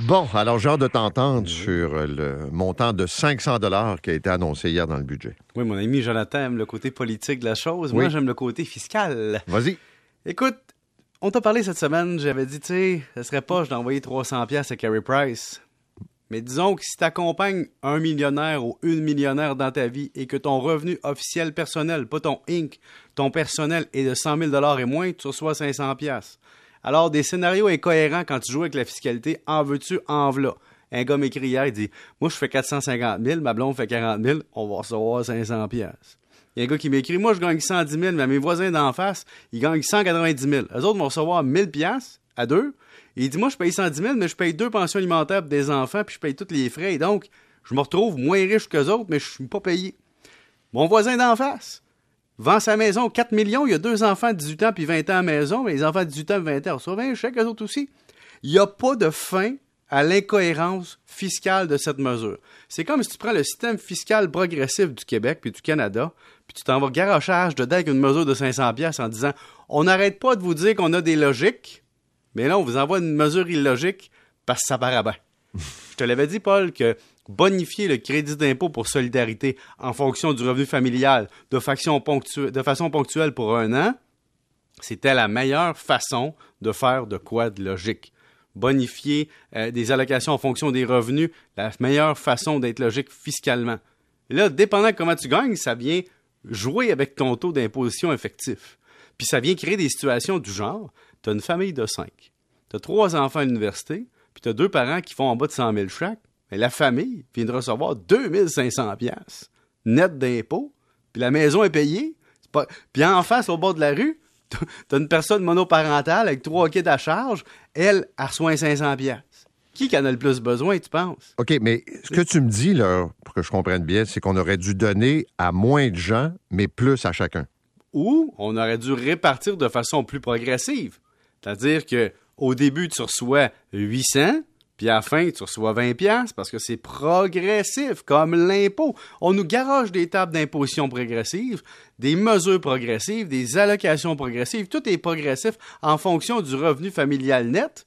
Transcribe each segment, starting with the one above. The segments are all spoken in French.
Bon, alors j'ai hâte de t'entendre sur le montant de 500 dollars qui a été annoncé hier dans le budget. Oui, mon ami Jonathan aime le côté politique de la chose. Moi, j'aime le côté fiscal. Vas-y. Écoute, on t'a parlé cette semaine, j'avais dit, tu sais, ce serait pas d'envoyer 300 pièces à Carey Price. Mais disons que si t'accompagnes un millionnaire ou une millionnaire dans ta vie et que ton revenu officiel personnel, pas ton Inc., ton personnel est de 100 000 et moins, tu reçois 500 pièces. Alors, des scénarios incohérents quand tu joues avec la fiscalité, en veux-tu, en v'là. Un gars m'écrit hier, il dit Moi, je fais 450 000, ma blonde fait 40 000, on va recevoir 500 pièces. Il y a un gars qui m'écrit Moi, je gagne 110 000, mais mes voisins d'en face, ils gagnent 190 000. Eux autres vont recevoir 1000 pièces à deux. Il dit Moi, je paye 110 000, mais je paye deux pensions alimentaires pour des enfants, puis je paye tous les frais. Donc, je me retrouve moins riche qu'eux autres, mais je suis pas payé. Mon voisin d'en face vend sa maison 4 millions, il y a deux enfants de 18 ans puis 20 ans à la maison, mais les enfants de 18 ans et 20 ans reçoivent un chèque, eux autres aussi. Il n'y a pas de fin à l'incohérence fiscale de cette mesure. C'est comme si tu prends le système fiscal progressif du Québec puis du Canada, puis tu t'en vas garochage dedans une mesure de 500 pièces en disant on n'arrête pas de vous dire qu'on a des logiques, mais là on vous envoie une mesure illogique parce que ça paraît bien. Je te l'avais dit, Paul, que bonifier le crédit d'impôt pour solidarité en fonction du revenu familial de façon, ponctuelle pour un an, c'était la meilleure façon de faire de quoi de logique. Bonifier euh, des allocations en fonction des revenus, la meilleure façon d'être logique fiscalement. Là, dépendant de comment tu gagnes, ça vient jouer avec ton taux d'imposition effectif. Puis ça vient créer des situations du genre, tu as une famille de cinq, tu as trois enfants à l'université, puis tu as deux parents qui font en bas de 100 000 chaque, mais la famille vient de recevoir 2500 pièces net d'impôts, puis la maison est payée. Pas... Puis en face, au bord de la rue, tu as une personne monoparentale avec trois kids à charge, elle, elle reçoit 500 pièces. Qui qui en a le plus besoin, tu penses? OK, mais ce que tu me dis, là, pour que je comprenne bien, c'est qu'on aurait dû donner à moins de gens, mais plus à chacun. Ou on aurait dû répartir de façon plus progressive. C'est-à-dire que au début, tu reçois 800, puis à la fin, tu reçois 20 pièces parce que c'est progressif, comme l'impôt. On nous garage des tables d'imposition progressives, des mesures progressives, des allocations progressives. Tout est progressif en fonction du revenu familial net.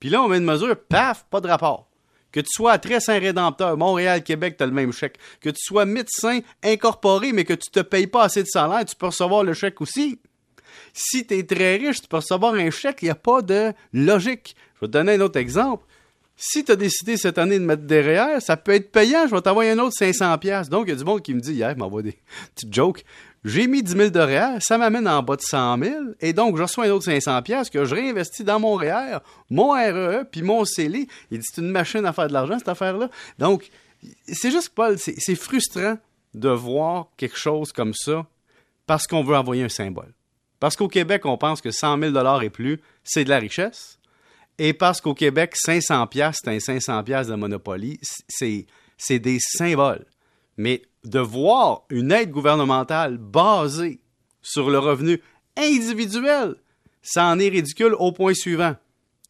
Puis là, on met une mesure, paf, pas de rapport. Que tu sois très Saint-Rédempteur, Montréal, Québec, tu as le même chèque. Que tu sois médecin incorporé, mais que tu te payes pas assez de salaire, tu peux recevoir le chèque aussi. Si tu es très riche, tu peux recevoir un chèque, il n'y a pas de logique. Je vais te donner un autre exemple. Si tu as décidé cette année de mettre derrière, ça peut être payant, je vais t'envoyer un autre 500$. piastres. Donc, il y a du monde qui me dit hier, m'envoie des petites jokes. J'ai mis 10 000 de REER, ça m'amène en bas de 100 000, et donc je reçois un autre 500$ piastres que je réinvestis dans mon REER, mon REE, puis mon CELI. Il dit, c'est une machine à faire de l'argent, cette affaire-là. Donc, c'est juste, Paul, c'est frustrant de voir quelque chose comme ça parce qu'on veut envoyer un symbole. Parce qu'au Québec, on pense que 100 000 et plus, c'est de la richesse. Et parce qu'au Québec, 500 pièces, c'est un 500 pièces de Monopoly, c'est des symboles. Mais de voir une aide gouvernementale basée sur le revenu individuel, ça en est ridicule au point suivant.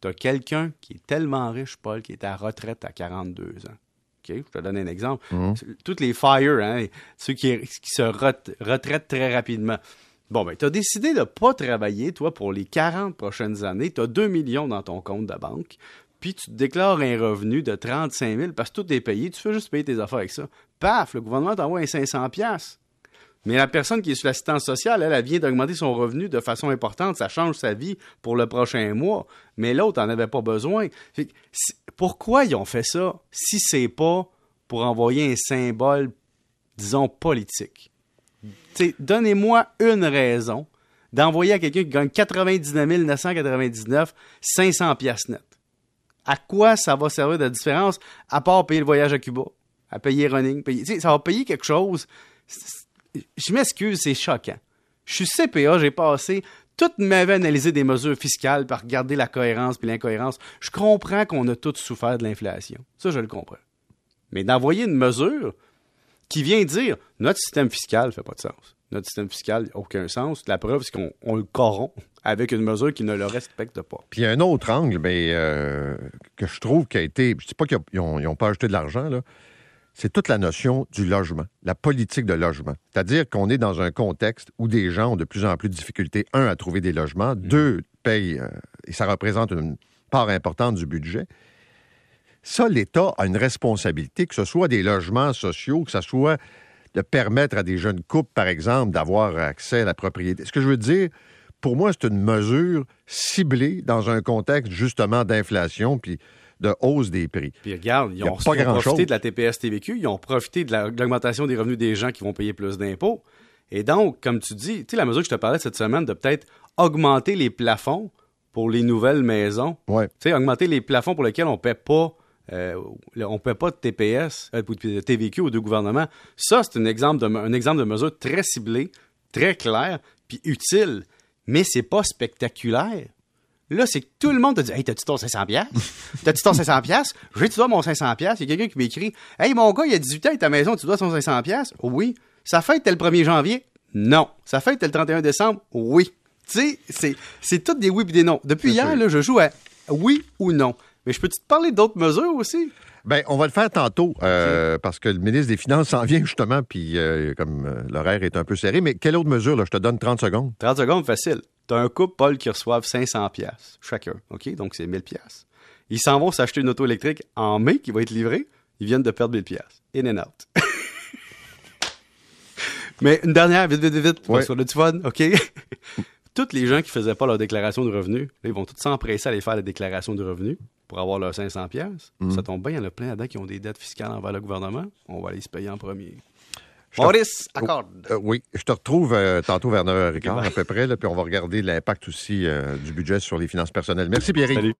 Tu as quelqu'un qui est tellement riche, Paul, qui est à retraite à 42 ans. OK? Je te donne un exemple. Toutes les FIRE, hein, ceux qui, qui se ret- retraitent très rapidement. Bon, ben, tu as décidé de ne pas travailler, toi, pour les 40 prochaines années. Tu as 2 millions dans ton compte de banque. Puis tu te déclares un revenu de 35 000 parce que tout est payé. Tu fais juste payer tes affaires avec ça. Paf, le gouvernement t'envoie un 500 pièces. Mais la personne qui est sur l'assistance sociale, elle, vient d'augmenter son revenu de façon importante. Ça change sa vie pour le prochain mois. Mais l'autre n'en avait pas besoin. Fait pourquoi ils ont fait ça si c'est pas pour envoyer un symbole, disons, politique? Donnez-moi une raison d'envoyer à quelqu'un qui gagne 99 999 500 piastres net. À quoi ça va servir de différence à part payer le voyage à Cuba, à payer running, payer, ça va payer quelque chose. Je m'excuse, c'est choquant. Je suis CPA, j'ai passé toute ma vie à analyser des mesures fiscales par regarder la cohérence puis l'incohérence. Je comprends qu'on a tous souffert de l'inflation. Ça, je le comprends. Mais d'envoyer une mesure qui vient dire notre système fiscal fait pas de sens. Notre système fiscal n'a aucun sens. La preuve, c'est qu'on on le corrompt avec une mesure qui ne le respecte pas. Puis il y a un autre angle mais, euh, que je trouve qui a été. Je ne dis pas qu'ils n'ont pas ajouté de l'argent, là. C'est toute la notion du logement, la politique de logement. C'est-à-dire qu'on est dans un contexte où des gens ont de plus en plus de difficultés, un, à trouver des logements, deux, payent, euh, et ça représente une part importante du budget. Ça, l'État a une responsabilité, que ce soit des logements sociaux, que ce soit de permettre à des jeunes couples, par exemple, d'avoir accès à la propriété. Ce que je veux dire, pour moi, c'est une mesure ciblée dans un contexte justement d'inflation puis de hausse des prix. Puis regarde, ils ont, pas ils ont profité de la TPS-TVQ, ils ont profité de la- de l'augmentation des revenus des gens qui vont payer plus d'impôts. Et donc, comme tu dis, tu sais, la mesure que je te parlais cette semaine de peut-être augmenter les plafonds pour les nouvelles maisons. Ouais. Tu sais, augmenter les plafonds pour lesquels on ne paie pas. Euh, le- on paie pas de TPS, euh, de TVQ aux deux gouvernements. Ça, c'est un exemple, de, un exemple de mesure très ciblée, très claire, puis utile. Mais c'est pas spectaculaire. Là, c'est que tout le monde te dit Hey, t'as-tu ton 500$? piastres? T'as-tu ton 500$? piastres? J'ai-tu dois mon 500$? piastres? Il y a quelqu'un qui m'écrit Hey, mon gars, il y a 18 ans, il est à ta maison, tu dois ton 500$? piastres? Oui. Ça fête tel 1er janvier? Non. Ça fête tel 31 décembre? Oui. Tu sais, c'est, c'est toutes des oui et des non. Depuis hier, là, je joue à oui ou non. Mais je peux-tu te parler d'autres mesures aussi? Ben, on va le faire tantôt, euh, parce que le ministre des Finances s'en vient justement, puis euh, comme euh, l'horaire est un peu serré. Mais quelle autre mesure, là? Je te donne 30 secondes. 30 secondes, facile. T'as un couple, Paul, qui reçoivent 500 pièces chacun. OK? Donc, c'est 1000 pièces. Ils s'en vont s'acheter une auto électrique en mai qui va être livrée. Ils viennent de perdre 1000 pièces. In and out. Mais une dernière, vite, vite, vite, vite, Ouais. a du fun, OK? Toutes les gens qui faisaient pas leur déclaration de revenus, là, ils vont tous s'empresser à aller faire la déclaration de revenus pour avoir leurs 500 pièces. Ça tombe bien, il y en a plein là-dedans qui ont des dettes fiscales envers le gouvernement. On va aller se payer en premier. Maurice, accorde. Euh, oui, je te retrouve euh, tantôt vers 9h15 à peu près, là, puis on va regarder l'impact aussi euh, du budget sur les finances personnelles. Merci, Pierre. Salut.